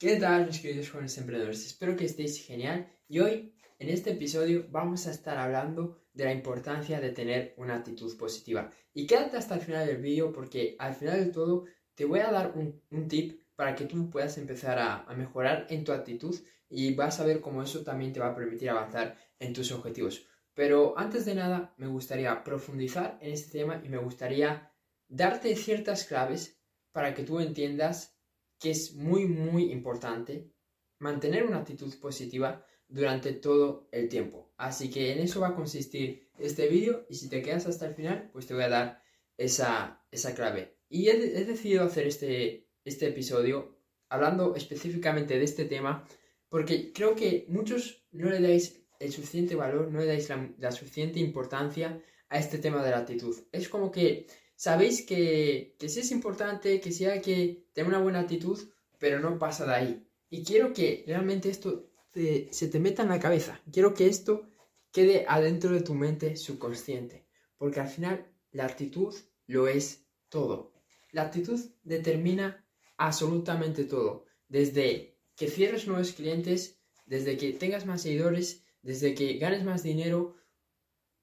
¿Qué tal mis queridos jóvenes emprendedores? Espero que estéis genial y hoy en este episodio vamos a estar hablando de la importancia de tener una actitud positiva. Y quédate hasta el final del vídeo porque al final de todo te voy a dar un, tip para que tú puedas empezar a mejorar en tu actitud y vas a ver cómo eso también te va a permitir avanzar en tus objetivos. Pero antes de nada me gustaría profundizar en este tema y me gustaría darte ciertas claves para que tú entiendas que es muy, muy importante mantener una actitud positiva durante todo el tiempo. Así que en eso va a consistir este vídeo y si te quedas hasta el final, pues te voy a dar esa, esa clave. Y he, decidido hacer este, este episodio hablando específicamente de este tema porque creo que muchos no le dais el suficiente valor, no le dais la, la suficiente importancia a este tema de la actitud. Es como que sabéis que, que sí es importante, que sí hay que tener una buena actitud, pero no pasa de ahí. Y quiero que realmente esto se te meta en la cabeza. Quiero que esto quede adentro de tu mente subconsciente. Porque al final la actitud lo es todo. La actitud determina absolutamente todo. Desde que cierres nuevos clientes, desde que tengas más seguidores, desde que ganes más dinero,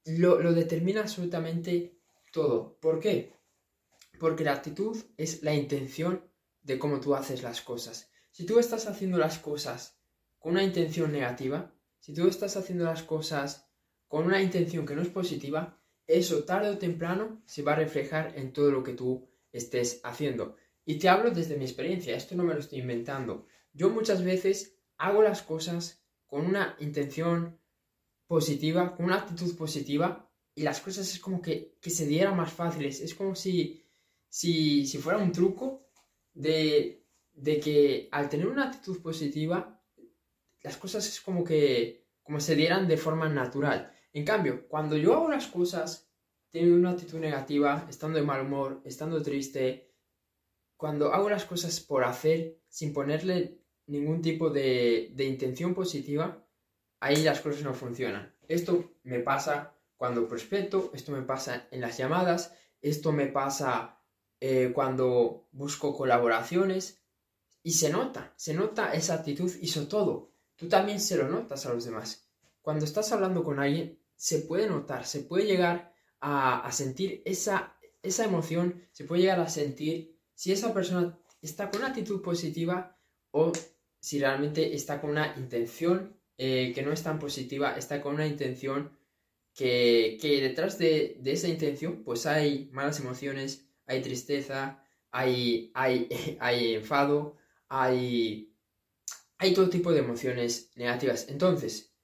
lo, lo determina absolutamente todo. ¿Por qué? Porque la actitud es la intención de cómo tú haces las cosas. Si tú estás haciendo las cosas con una intención negativa, si tú estás haciendo las cosas con una intención que no es positiva, eso tarde o temprano se va a reflejar en todo lo que tú estés haciendo. Y te hablo desde mi experiencia, esto no me lo estoy inventando. Yo muchas veces hago las cosas con una intención positiva, con una actitud positiva, y las cosas es como que, se dieran más fáciles. Es como si, si, fuera un truco de, de, que al tener una actitud positiva, las cosas es como que como se dieran de forma natural. En cambio, cuando yo hago las cosas teniendo una actitud negativa, estando de mal humor, estando triste, cuando hago las cosas por hacer, sin ponerle ningún tipo de, de intención positiva, ahí las cosas no funcionan. Esto me pasa cuando prospecto, esto me pasa en las llamadas, esto me pasa eh, cuando busco colaboraciones y se nota, se nota esa actitud y sobre todo, tú también se lo notas a los demás. Cuando estás hablando con alguien, se puede notar, se puede llegar a, sentir esa, esa emoción, se puede llegar a sentir si esa persona está con una actitud positiva o si realmente está con una intención eh, que no es tan positiva, está con una intención que, detrás de, esa intención pues hay malas emociones, hay tristeza, hay, hay, hay enfado, hay, hay todo tipo de emociones negativas. Entonces,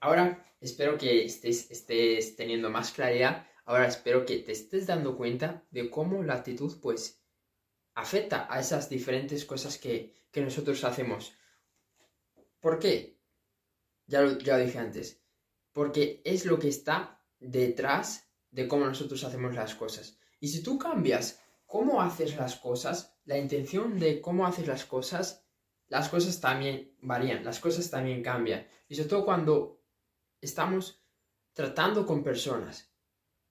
ahora espero que estés, estés teniendo más claridad, ahora espero que te estés dando cuenta de cómo la actitud pues afecta a esas diferentes cosas que, nosotros hacemos. ¿Por qué? Ya ya lo dije antes porque es lo que está detrás de cómo nosotros hacemos las cosas. Y si tú cambias cómo haces las cosas, la intención de cómo haces las cosas, las cosas también varían, las cosas también cambian. Y sobre todo cuando estamos tratando con personas,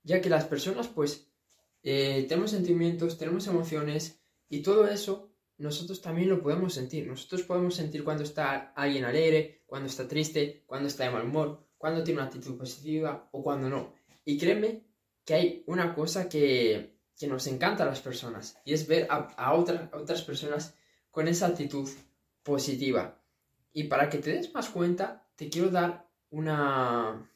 ya que las personas pues eh, tenemos sentimientos, tenemos emociones y todo eso nosotros también lo podemos sentir. Nosotros podemos sentir cuando está alguien alegre, cuando está triste, cuando está de mal humor, cuando tiene una actitud positiva o cuando no. Y créeme que hay una cosa que, que nos encanta a las personas y es ver a, otras, otras personas con esa actitud positiva. Y para que te des más cuenta, te quiero dar una,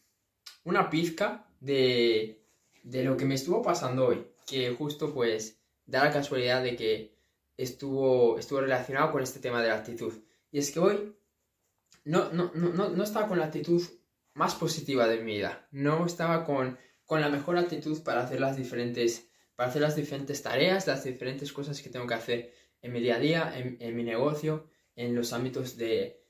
una pizca de, de lo que me estuvo pasando hoy, que justo pues da la casualidad de que estuvo, estuvo relacionado con este tema de la actitud. Y es que hoy no, no, no, no estaba con la actitud más positiva de mi vida. No estaba con, con la mejor actitud para hacer las diferentes, para hacer las diferentes tareas, las diferentes cosas que tengo que hacer en mi día a día, en, mi negocio, en los ámbitos de,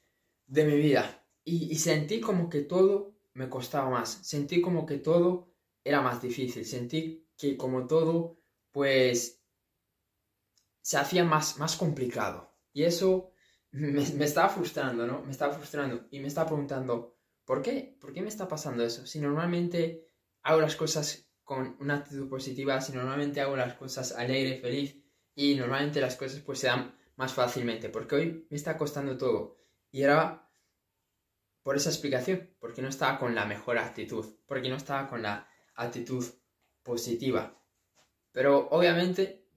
de mi vida. Y, y, sentí como que todo me costaba más, sentí como que todo era más difícil, sentí que como todo, pues, se hacía más, más complicado. Y eso me, me estaba frustrando, ¿no? Me estaba frustrando y me estaba preguntando, ¿Por qué? ¿Por qué me está pasando eso? Si normalmente hago las cosas con una actitud positiva, si normalmente hago las cosas alegre, feliz y normalmente las cosas pues se dan más fácilmente, porque hoy me está costando todo. Y era por esa explicación, porque no estaba con la mejor actitud, porque no estaba con la actitud positiva. Pero obviamente,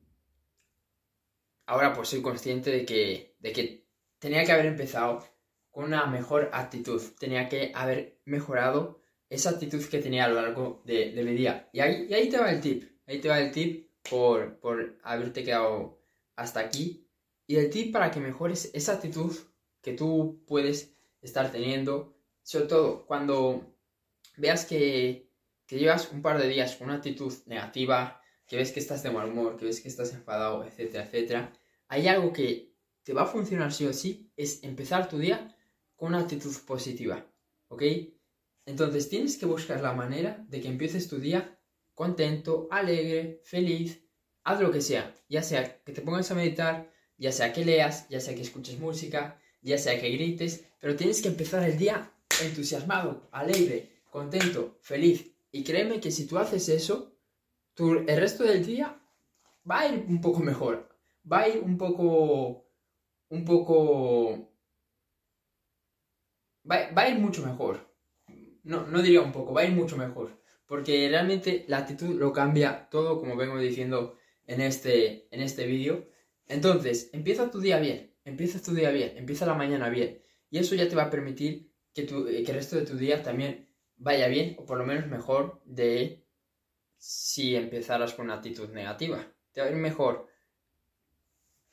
ahora pues soy consciente de que, de que tenía que haber empezado con una mejor actitud, tenía que haber mejorado esa actitud que tenía a lo largo de, mi día. Y ahí, y ahí te va el tip, ahí te va el tip por, por haberte quedado hasta aquí. Y el tip para que mejores esa actitud que tú puedes estar teniendo, sobre todo cuando veas que, que llevas un par de días con una actitud negativa, que ves que estás de mal humor, que ves que estás enfadado, etcétera, etcétera, hay algo que te va a funcionar sí o sí, es empezar tu día con una actitud positiva, ¿ok? Entonces tienes que buscar la manera de que empieces tu día contento, alegre, feliz, haz lo que sea, ya sea que te pongas a meditar, ya sea que leas, ya sea que escuches música, ya sea que grites, pero tienes que empezar el día entusiasmado, alegre, contento, feliz. Y créeme que si tú haces eso, el resto del día va a ir un poco mejor, va a ir un poco, un poco, va, a ir mucho mejor. No, no diría un poco, va a ir mucho mejor. Porque realmente la actitud lo cambia todo, como vengo diciendo en este, en este vídeo. Entonces, empieza tu día bien, empieza tu día bien, empieza la mañana bien. Y eso ya te va a permitir que, tu, eh, que el resto de tu día también vaya bien, o por lo menos mejor de si empezaras con una actitud negativa. Te va a ir mejor.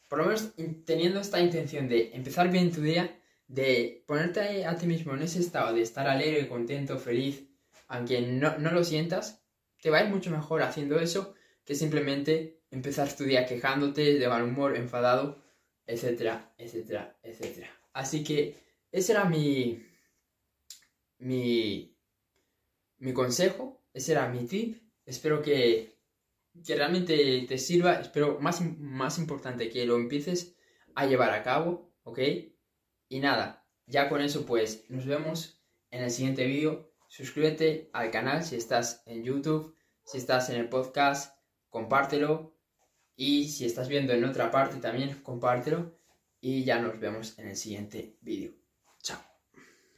Por lo menos teniendo esta intención de empezar bien tu día, de ponerte a ti mismo en ese estado de estar alegre, contento, feliz, aunque no, no lo sientas, te va a ir mucho mejor haciendo eso que simplemente empezar tu día quejándote, de mal humor, enfadado, etcétera, etcétera, etcétera. Así que ese era mi, mi, mi consejo, ese era mi tip Espero que, realmente te sirva. Espero, más, más importante, que lo empieces a llevar a cabo, ¿ok? Y nada, ya con eso pues nos vemos en el siguiente vídeo. Suscríbete al canal si estás en YouTube, si estás en el podcast, compártelo. Y si estás viendo en otra parte también, compártelo. Y ya nos vemos en el siguiente vídeo.